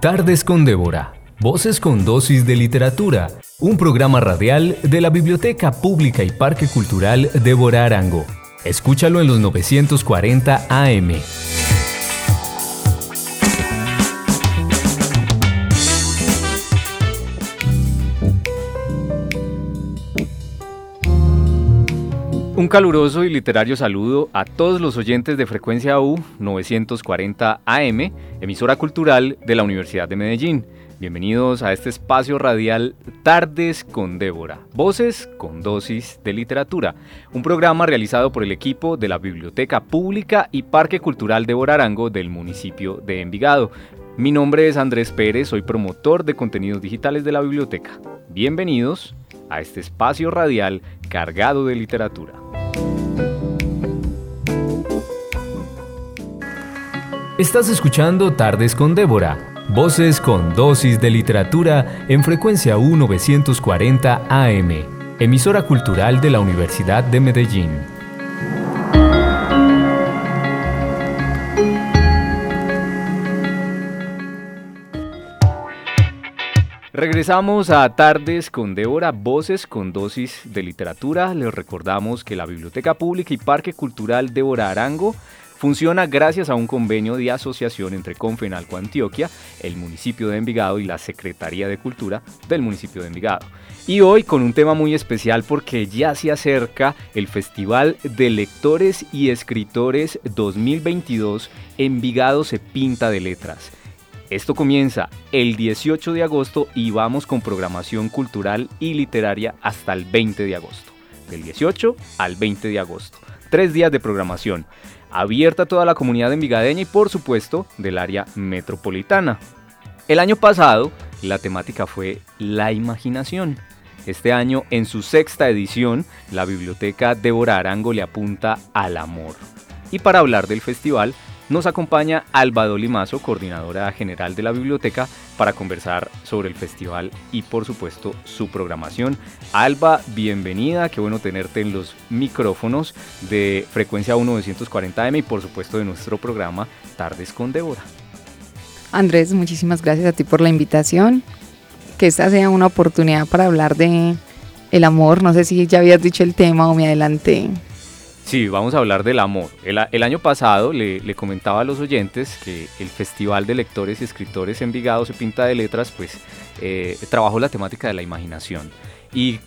Tardes con Débora. Voces con dosis de literatura. Un programa radial de la Biblioteca Pública y Parque Cultural Débora Arango. Escúchalo en los 940 AM. Un caluroso y literario saludo a todos los oyentes de Frecuencia U 940 AM, emisora cultural de la Universidad de Medellín. Bienvenidos a este espacio radial Tardes con Débora, voces con dosis de literatura, un programa realizado por el equipo de la Biblioteca Pública y Parque Cultural Débora Arango del municipio de Envigado. Mi nombre es Andrés Pérez, soy promotor de contenidos digitales de la biblioteca. Bienvenidos a este espacio radial cargado de literatura. Estás escuchando Tardes con Débora, voces con dosis de literatura en frecuencia U940 AM, emisora cultural de la Universidad de Medellín. Regresamos a Tardes con Débora, voces con dosis de literatura. Les recordamos que la Biblioteca Pública y Parque Cultural Débora Arango Funciona gracias a un convenio de asociación entre Confenalco Antioquia, el municipio de Envigado y la Secretaría de Cultura del municipio de Envigado. Y hoy con un tema muy especial porque ya se acerca el Festival de Lectores y Escritores 2022 Envigado se pinta de letras. Esto comienza el 18 de agosto y vamos con programación cultural y literaria hasta el 20 de agosto. Del 18 al 20 de agosto. Tres días de programación abierta a toda la comunidad envigadeña y por supuesto del área metropolitana. El año pasado la temática fue la imaginación. Este año, en su sexta edición, la biblioteca Débora Arango le apunta al amor. Y para hablar del festival, nos acompaña Alba Dolimazo, coordinadora general de la biblioteca, para conversar sobre el festival y por supuesto su programación. Alba, bienvenida, qué bueno tenerte en los micrófonos de Frecuencia 1940M y por supuesto de nuestro programa Tardes con Débora. Andrés, muchísimas gracias a ti por la invitación. Que esta sea una oportunidad para hablar de el amor. No sé si ya habías dicho el tema o me adelanté. Sí, vamos a hablar del amor. El, año pasado le, comentaba a los oyentes que el Festival de Lectores y Escritores Envigado se pinta de letras, pues eh, trabajó la temática de la imaginación. Y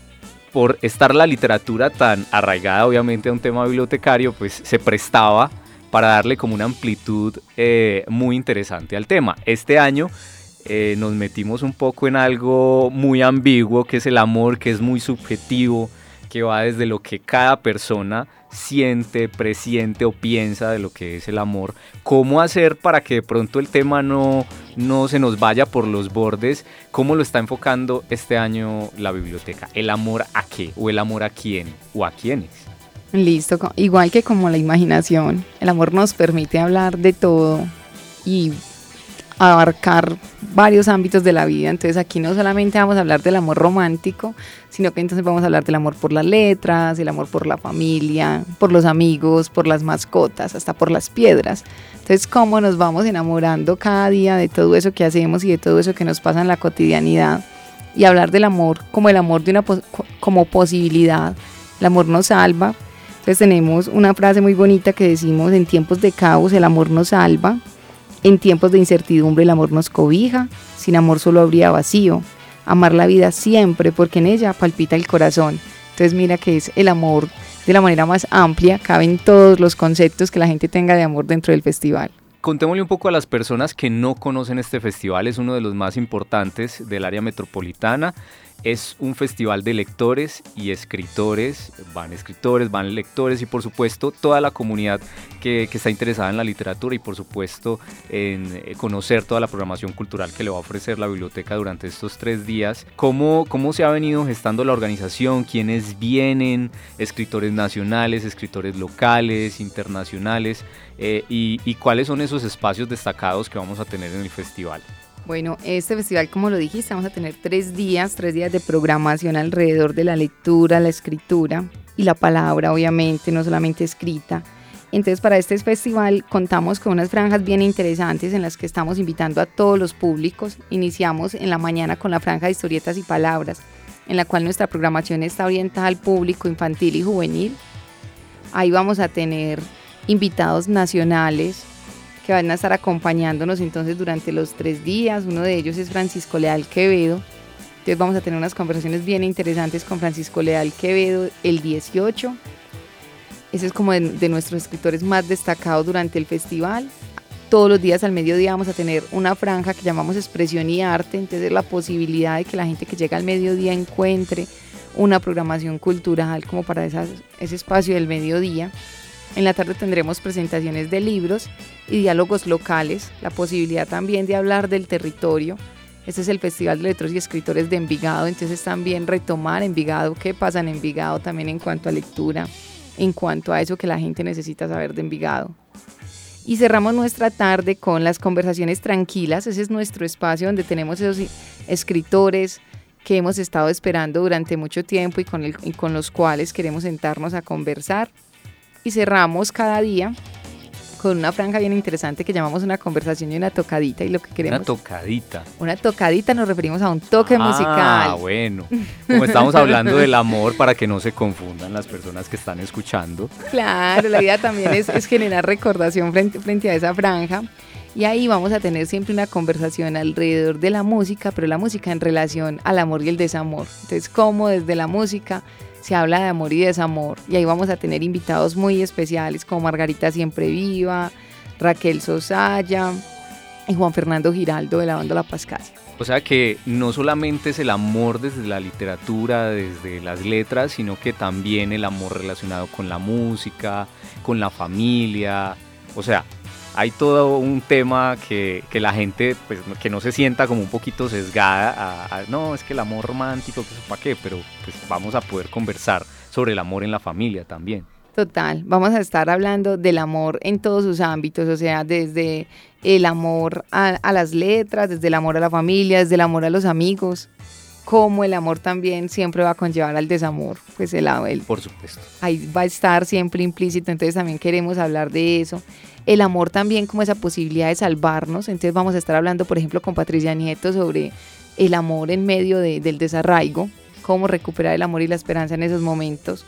por estar la literatura tan arraigada obviamente a un tema bibliotecario, pues se prestaba para darle como una amplitud eh, muy interesante al tema. Este año eh, nos metimos un poco en algo muy ambiguo, que es el amor, que es muy subjetivo, que va desde lo que cada persona siente, presiente o piensa de lo que es el amor. ¿Cómo hacer para que de pronto el tema no, no se nos vaya por los bordes? ¿Cómo lo está enfocando este año la biblioteca? ¿El amor a qué? ¿O el amor a quién? ¿O a quiénes? Listo, igual que como la imaginación, el amor nos permite hablar de todo y abarcar varios ámbitos de la vida. Entonces aquí no solamente vamos a hablar del amor romántico, sino que entonces vamos a hablar del amor por las letras, el amor por la familia, por los amigos, por las mascotas, hasta por las piedras. Entonces cómo nos vamos enamorando cada día de todo eso que hacemos y de todo eso que nos pasa en la cotidianidad. Y hablar del amor como el amor de una como posibilidad. El amor nos salva. Entonces tenemos una frase muy bonita que decimos en tiempos de caos el amor nos salva en tiempos de incertidumbre el amor nos cobija, sin amor solo habría vacío. Amar la vida siempre porque en ella palpita el corazón. Entonces mira que es el amor de la manera más amplia, caben todos los conceptos que la gente tenga de amor dentro del festival. Contémosle un poco a las personas que no conocen este festival, es uno de los más importantes del área metropolitana. Es un festival de lectores y escritores, van escritores, van lectores y por supuesto toda la comunidad que, está interesada en la literatura y por supuesto en eh, conocer toda la programación cultural que le va a ofrecer la biblioteca durante estos tres días. ¿Cómo, cómo se ha venido gestando la organización? ¿Quiénes vienen? Escritores nacionales, escritores locales, internacionales eh, y, y cuáles son esos espacios destacados que vamos a tener en el festival. Bueno, este festival, como lo dijiste, vamos a tener tres días, tres días de programación alrededor de la lectura, la escritura y la palabra, obviamente, no solamente escrita. Entonces para este festival contamos con unas franjas bien interesantes en las que estamos invitando a todos los públicos. Iniciamos en la mañana con la franja de historietas y palabras, en la cual nuestra programación está orientada al público infantil y juvenil. Ahí vamos a tener invitados nacionales que van a estar acompañándonos entonces durante los tres días. Uno de ellos es Francisco Leal Quevedo. Entonces vamos a tener unas conversaciones bien interesantes con Francisco Leal Quevedo el 18 ese es como de, nuestros escritores más destacados durante el festival. Todos los días al mediodía vamos a tener una franja que llamamos expresión y arte, entonces la posibilidad de que la gente que llega al mediodía encuentre una programación cultural como para ese espacio del mediodía. En la tarde tendremos presentaciones de libros y diálogos locales, la posibilidad también de hablar del territorio. Este es el Festival de Letros y Escritores de Envigado, entonces también retomar Envigado, qué pasa en Envigado también en cuanto a lectura, en cuanto a eso que la gente necesita saber de Envigado. Y cerramos nuestra tarde con las conversaciones tranquilas. Ese es nuestro espacio donde tenemos esos escritores que hemos estado esperando durante mucho tiempo y con, y con los cuales queremos sentarnos a conversar. Y cerramos cada día con una franja bien interesante que llamamos una conversación y una tocadita y lo que queremos. Una tocadita. Una tocadita nos referimos a un toque ah, musical. Ah, bueno. Como estamos hablando del amor para que no se confundan las personas que están escuchando. Claro, la idea también es, generar recordación frente, frente a esa franja. Y ahí vamos a tener siempre una conversación alrededor de la música, pero la música en relación al amor y el desamor. Entonces, cómo desde la música se habla de amor y desamor y ahí vamos a tener invitados muy especiales como Margarita Siempre Viva, Raquel Sosaya y Juan Fernando Giraldo de la banda La Pascasia. O sea que no solamente es el amor desde la literatura, desde las letras, sino que también el amor relacionado con la música, con la familia. O sea, hay todo un tema que, la gente, pues, que no se sienta como un poquito sesgada a, no, es que el amor romántico, que eso para qué, pero pues vamos a poder conversar sobre el amor en la familia también. Total, vamos a estar hablando del amor en todos sus ámbitos, o sea, desde el amor a, las letras, desde el amor a la familia, desde el amor a los amigos, como el amor también siempre va a conllevar al desamor, pues el, el por supuesto. Ahí va a estar siempre implícito, entonces también queremos hablar de eso el amor también como esa posibilidad de salvarnos. Entonces vamos a estar hablando, por ejemplo, con Patricia Nieto sobre el amor en medio del desarraigo, cómo recuperar el amor y la esperanza en esos momentos.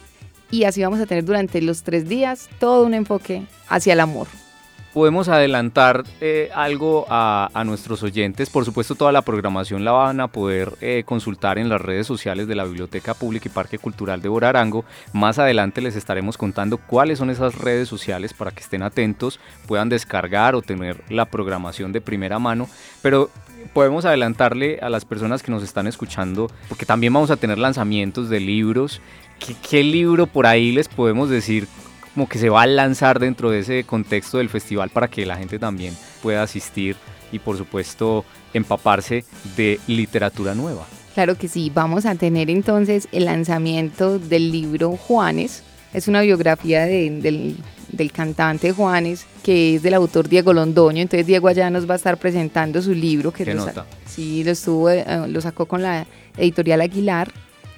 Y así vamos a tener durante los tres días todo un enfoque hacia el amor podemos adelantar eh, algo a, nuestros oyentes. Por supuesto, toda la programación la van a poder eh, consultar en las redes sociales de la Biblioteca Pública y Parque Cultural de Borarango. Más adelante les estaremos contando cuáles son esas redes sociales para que estén atentos, puedan descargar o tener la programación de primera mano. Pero podemos adelantarle a las personas que nos están escuchando, porque también vamos a tener lanzamientos de libros. qué libro por ahí les podemos decir como que se va a lanzar dentro de ese contexto del festival para que la gente también pueda asistir y por supuesto empaparse de literatura nueva. Claro que sí, vamos a tener entonces el lanzamiento del libro Juanes, es una biografía del, cantante Juanes, que es del autor Diego Londoño. Entonces Diego allá nos va a estar presentando su libro. Que. Sí, lo, estuvo, eh, lo sacó con la editorial Aguilar.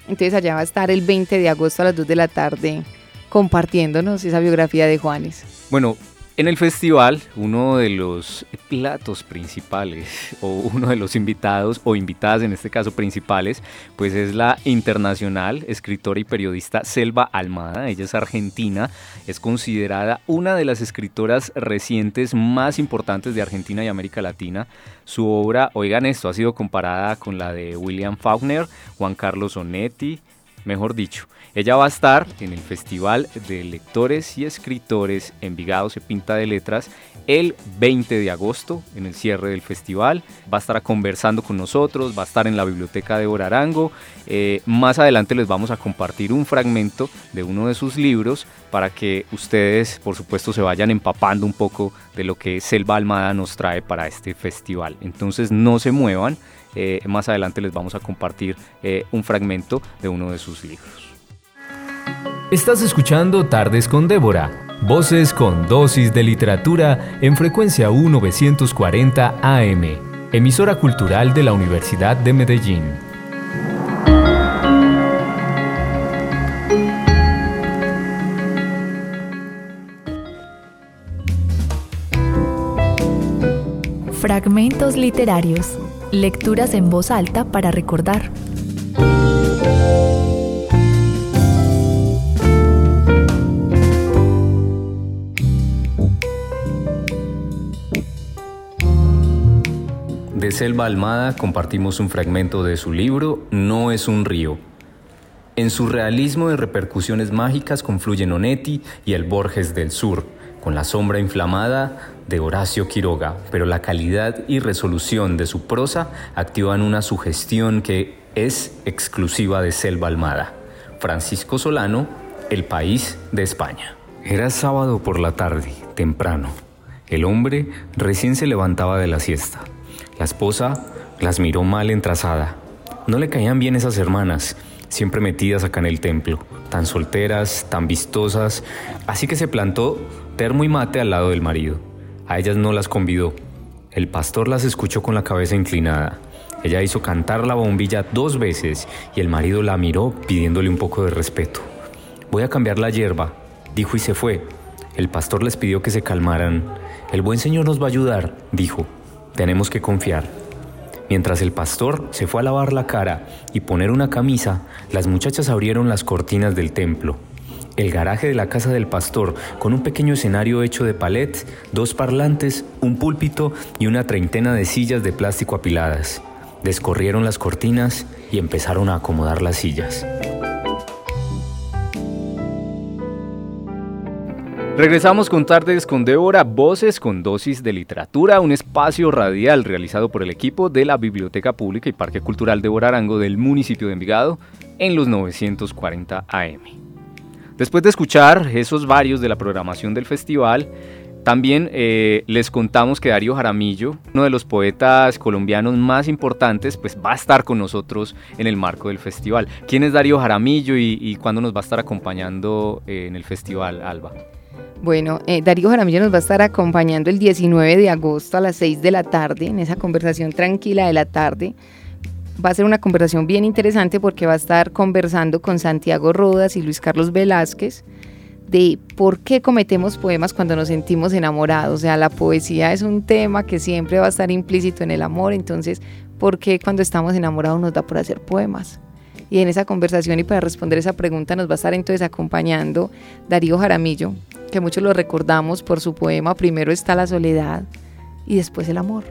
Entonces allá va a estar el 20 de agosto a las 2 de la tarde compartiéndonos esa biografía de Juanes. Bueno, en el festival, uno de los platos principales, o uno de los invitados, o invitadas en este caso principales, pues es la internacional escritora y periodista Selva Almada. Ella es argentina, es considerada una de las escritoras recientes más importantes de Argentina y América Latina. Su obra, oigan esto, ha sido comparada con la de William Faulkner, Juan Carlos Onetti, mejor dicho. Ella va a estar en el Festival de Lectores y Escritores Envigado se pinta de letras el 20 de agosto en el cierre del festival. Va a estar conversando con nosotros, va a estar en la biblioteca de Borarango. Eh, más adelante les vamos a compartir un fragmento de uno de sus libros para que ustedes, por supuesto, se vayan empapando un poco de lo que Selva Almada nos trae para este festival. Entonces no se muevan. Eh, más adelante les vamos a compartir eh, un fragmento de uno de sus libros. Estás escuchando Tardes con Débora, voces con dosis de literatura en frecuencia 1940 AM, emisora cultural de la Universidad de Medellín. Fragmentos Literarios. Lecturas en voz alta para recordar. De Selva Almada compartimos un fragmento de su libro No es un río. En su realismo de repercusiones mágicas confluyen Onetti y el Borges del Sur, con la sombra inflamada de Horacio Quiroga, pero la calidad y resolución de su prosa activan una sugestión que es exclusiva de Selva Almada. Francisco Solano, El País de España. Era sábado por la tarde, temprano. El hombre recién se levantaba de la siesta. La esposa las miró mal entrazada. No le caían bien esas hermanas, siempre metidas acá en el templo, tan solteras, tan vistosas, así que se plantó termo y mate al lado del marido. A ellas no las convidó. El pastor las escuchó con la cabeza inclinada. Ella hizo cantar la bombilla dos veces y el marido la miró pidiéndole un poco de respeto. Voy a cambiar la hierba, dijo y se fue. El pastor les pidió que se calmaran. El buen Señor nos va a ayudar, dijo. Tenemos que confiar. Mientras el pastor se fue a lavar la cara y poner una camisa, las muchachas abrieron las cortinas del templo. El garaje de la casa del pastor, con un pequeño escenario hecho de palets, dos parlantes, un púlpito y una treintena de sillas de plástico apiladas. Descorrieron las cortinas y empezaron a acomodar las sillas. Regresamos con Tardes con Débora, Voces con Dosis de Literatura, un espacio radial realizado por el equipo de la Biblioteca Pública y Parque Cultural de Arango del municipio de Envigado en los 940 AM. Después de escuchar esos varios de la programación del festival, también eh, les contamos que Darío Jaramillo, uno de los poetas colombianos más importantes, pues va a estar con nosotros en el marco del festival. ¿Quién es Darío Jaramillo y, cuándo nos va a estar acompañando eh, en el festival, Alba? Bueno, eh, Darío Jaramillo nos va a estar acompañando el 19 de agosto a las 6 de la tarde, en esa conversación tranquila de la tarde. Va a ser una conversación bien interesante porque va a estar conversando con Santiago Rodas y Luis Carlos Velázquez de por qué cometemos poemas cuando nos sentimos enamorados. O sea, la poesía es un tema que siempre va a estar implícito en el amor, entonces, ¿por qué cuando estamos enamorados nos da por hacer poemas? Y en esa conversación y para responder esa pregunta nos va a estar entonces acompañando Darío Jaramillo, que muchos lo recordamos por su poema Primero está la soledad y después el amor.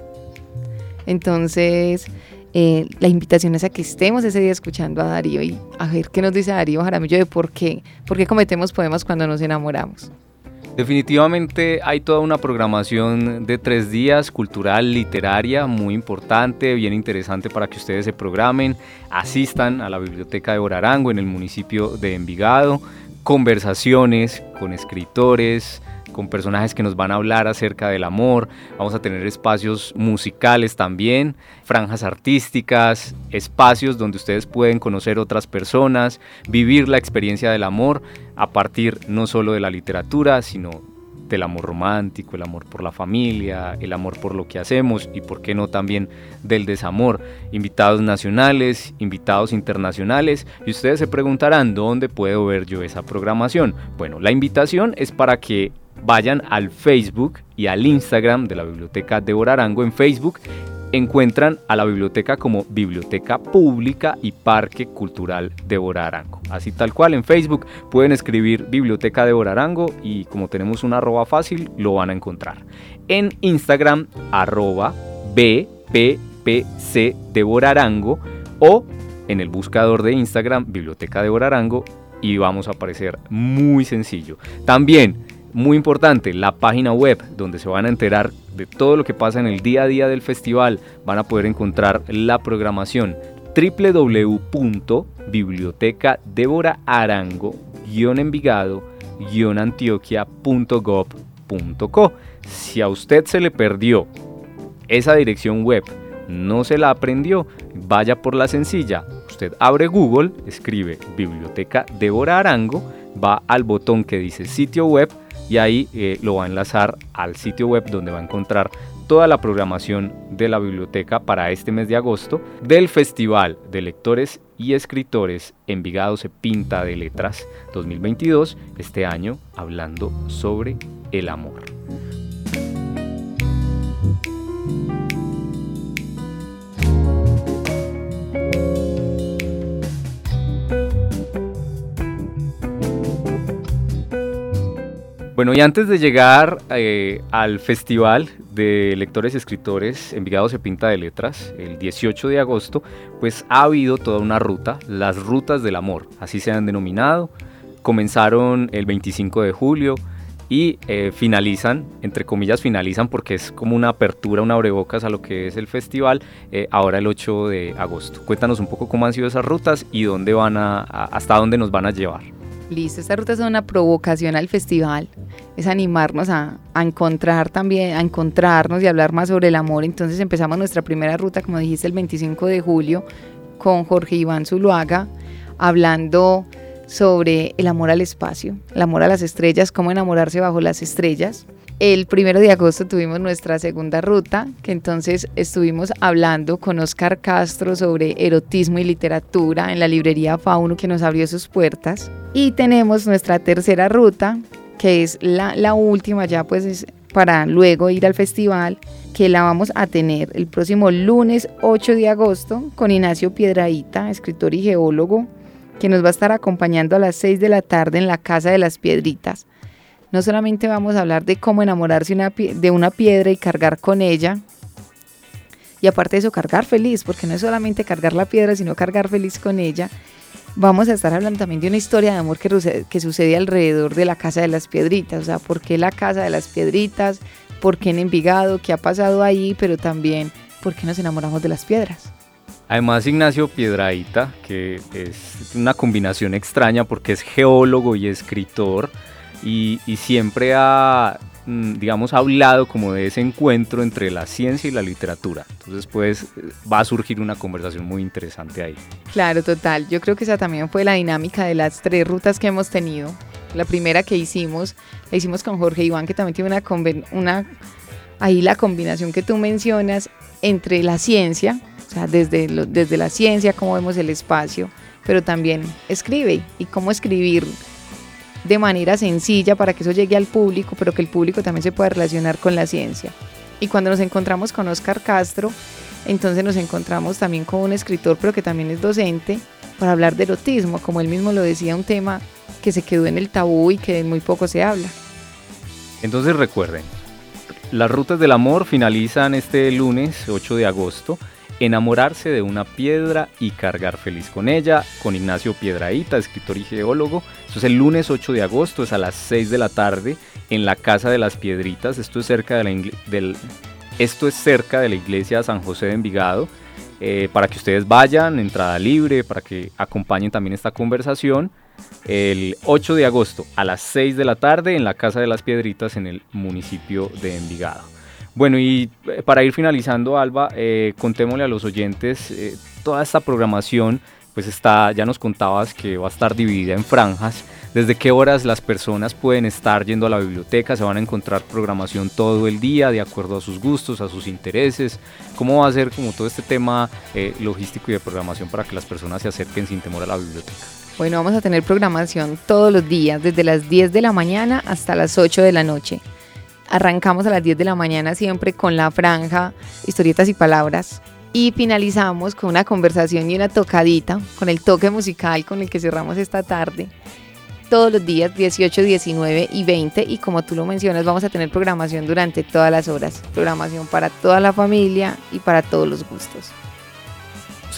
Entonces, eh, la invitación es a que estemos ese día escuchando a Darío y a ver qué nos dice Darío Jaramillo de por qué, por qué cometemos poemas cuando nos enamoramos. Definitivamente hay toda una programación de tres días, cultural, literaria, muy importante, bien interesante para que ustedes se programen, asistan a la Biblioteca de Orarango en el municipio de Envigado, conversaciones con escritores, con personajes que nos van a hablar acerca del amor, vamos a tener espacios musicales también, franjas artísticas, espacios donde ustedes pueden conocer otras personas, vivir la experiencia del amor a partir no solo de la literatura, sino del amor romántico, el amor por la familia, el amor por lo que hacemos y por qué no también del desamor. Invitados nacionales, invitados internacionales y ustedes se preguntarán dónde puedo ver yo esa programación. Bueno, la invitación es para que vayan al Facebook y al Instagram de la Biblioteca de Arango. En Facebook encuentran a la biblioteca como Biblioteca Pública y Parque Cultural de Arango. Así tal cual, en Facebook pueden escribir Biblioteca de Arango y como tenemos una arroba fácil, lo van a encontrar. En Instagram, arroba BPPC de Arango o en el buscador de Instagram, Biblioteca de Arango y vamos a aparecer muy sencillo. También muy importante, la página web donde se van a enterar de todo lo que pasa en el día a día del festival. Van a poder encontrar la programación www.biblioteca-envigado-antioquia.gov.co. Si a usted se le perdió esa dirección web, no se la aprendió, vaya por la sencilla. Usted abre Google, escribe Biblioteca Débora Arango, va al botón que dice sitio web, y ahí eh, lo va a enlazar al sitio web donde va a encontrar toda la programación de la biblioteca para este mes de agosto del Festival de Lectores y Escritores Envigado se pinta de letras 2022, este año hablando sobre el amor. Bueno, y antes de llegar eh, al Festival de Lectores y Escritores Envigado se pinta de letras, el 18 de agosto, pues ha habido toda una ruta, las rutas del amor, así se han denominado. Comenzaron el 25 de julio y eh, finalizan, entre comillas finalizan porque es como una apertura, una abrebocas a lo que es el festival, eh, ahora el 8 de agosto. Cuéntanos un poco cómo han sido esas rutas y dónde van a, hasta dónde nos van a llevar. Listo, esta ruta es una provocación al festival, es animarnos a, encontrar también, a encontrarnos y hablar más sobre el amor. Entonces empezamos nuestra primera ruta, como dijiste, el 25 de julio con Jorge Iván Zuluaga, hablando sobre el amor al espacio, el amor a las estrellas, cómo enamorarse bajo las estrellas. El primero de agosto tuvimos nuestra segunda ruta, que entonces estuvimos hablando con Oscar Castro sobre erotismo y literatura en la librería Fauno que nos abrió sus puertas. Y tenemos nuestra tercera ruta, que es la, última ya pues para luego ir al festival, que la vamos a tener el próximo lunes 8 de agosto con Ignacio Piedraíta, escritor y geólogo, que nos va a estar acompañando a las 6 de la tarde en la Casa de las Piedritas no solamente vamos a hablar de cómo enamorarse de una piedra y cargar con ella, y aparte de eso, cargar feliz, porque no es solamente cargar la piedra, sino cargar feliz con ella. Vamos a estar hablando también de una historia de amor que, que sucede alrededor de la Casa de las Piedritas, o sea, por qué la Casa de las Piedritas, por qué en Envigado, qué ha pasado ahí, pero también por qué nos enamoramos de las piedras. Además, Ignacio Piedraíta, que es una combinación extraña porque es geólogo y escritor, y, siempre ha, mm, digamos, hablado como de ese encuentro entre la ciencia y la literatura. Entonces, pues, va a surgir una conversación muy interesante ahí. Claro, total. Yo creo que esa también fue la dinámica de las tres rutas que hemos tenido. La primera que hicimos, la hicimos con Jorge Iván, que también tiene una, una ahí la combinación que tú mencionas entre la ciencia, o sea, desde, desde la ciencia, cómo vemos el espacio, pero también escribe y cómo escribir de manera sencilla para que eso llegue al público, pero que el público también se pueda relacionar con la ciencia. Y cuando nos encontramos con Oscar Castro, entonces nos encontramos también con un escritor, pero que también es docente, para hablar de erotismo, como él mismo lo decía, un tema que se quedó en el tabú y que muy poco se habla. Entonces recuerden, las rutas del amor finalizan este lunes 8 de agosto Enamorarse de una piedra y cargar feliz con ella, con Ignacio Piedraíta, escritor y geólogo. Esto es el lunes 8 de agosto, es a las 6 de la tarde en la Casa de las Piedritas. Esto es cerca de la, del, esto es cerca de la iglesia San José de Envigado. Eh, para que ustedes vayan, entrada libre, para que acompañen también esta conversación. El 8 de agosto a las 6 de la tarde en la Casa de las Piedritas en el municipio de Envigado. Bueno, y eh, para ir finalizando, Alba, eh, contémosle a los oyentes eh, toda esta programación, pues está, ya nos contabas que va a estar dividida en franjas. ¿Desde qué horas las personas pueden estar yendo a la biblioteca? ¿Se van a encontrar programación todo el día de acuerdo a sus gustos, a sus intereses? ¿Cómo va a ser como todo este tema logístico y de programación para que las personas se acerquen sin temor a la biblioteca? Bueno, vamos a tener programación todos los días, desde las 10 de la mañana hasta las 8 de la noche. Arrancamos a las 10 de la mañana siempre con la franja Historietas y Palabras y finalizamos con una conversación y una tocadita, con el toque musical con el que cerramos esta tarde. Todos los días 18, 19 y 20 y como tú lo mencionas vamos a tener programación durante todas las horas, programación para toda la familia y para todos los gustos.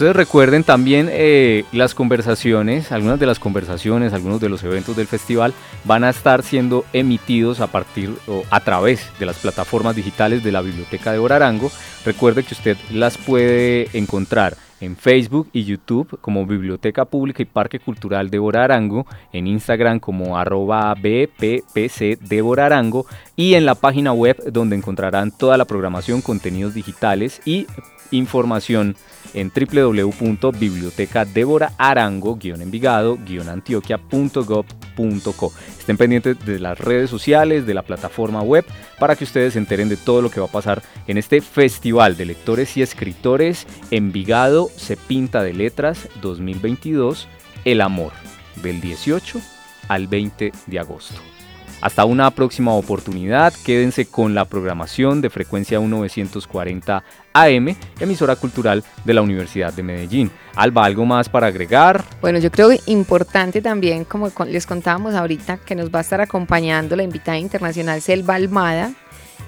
Ustedes recuerden también eh, las conversaciones, algunas de las conversaciones, algunos de los eventos del festival van a estar siendo emitidos a partir o a través de las plataformas digitales de la Biblioteca de Borarango. Recuerde que usted las puede encontrar en Facebook y YouTube como Biblioteca Pública y Parque Cultural de Borarango, en Instagram como arroba BPPC de y en la página web donde encontrarán toda la programación, contenidos digitales y información en www.bibliotecadeboraArango-envigado-antioquia.gov.co. Estén pendientes de las redes sociales, de la plataforma web, para que ustedes se enteren de todo lo que va a pasar en este Festival de Lectores y Escritores Envigado se pinta de letras 2022, El Amor, del 18 al 20 de agosto. Hasta una próxima oportunidad, quédense con la programación de frecuencia 1940 AM, emisora cultural de la Universidad de Medellín. Alba, ¿algo más para agregar? Bueno, yo creo importante también, como les contábamos ahorita, que nos va a estar acompañando la invitada internacional Selva Almada.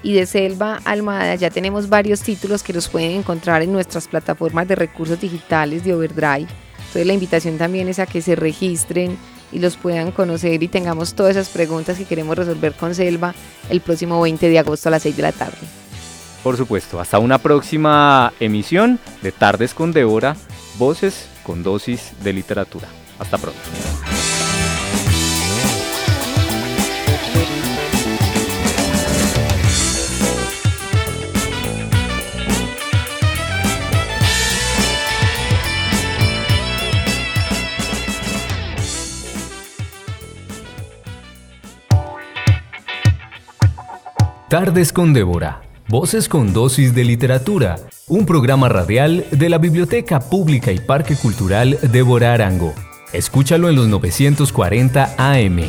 Y de Selva Almada ya tenemos varios títulos que los pueden encontrar en nuestras plataformas de recursos digitales de Overdrive. Entonces la invitación también es a que se registren y los puedan conocer y tengamos todas esas preguntas que queremos resolver con Selva el próximo 20 de agosto a las 6 de la tarde. Por supuesto, hasta una próxima emisión de Tardes con Débora, Voces con dosis de literatura. Hasta pronto. Tardes con Débora. Voces con dosis de literatura. Un programa radial de la Biblioteca Pública y Parque Cultural Débora Arango. Escúchalo en los 940 AM.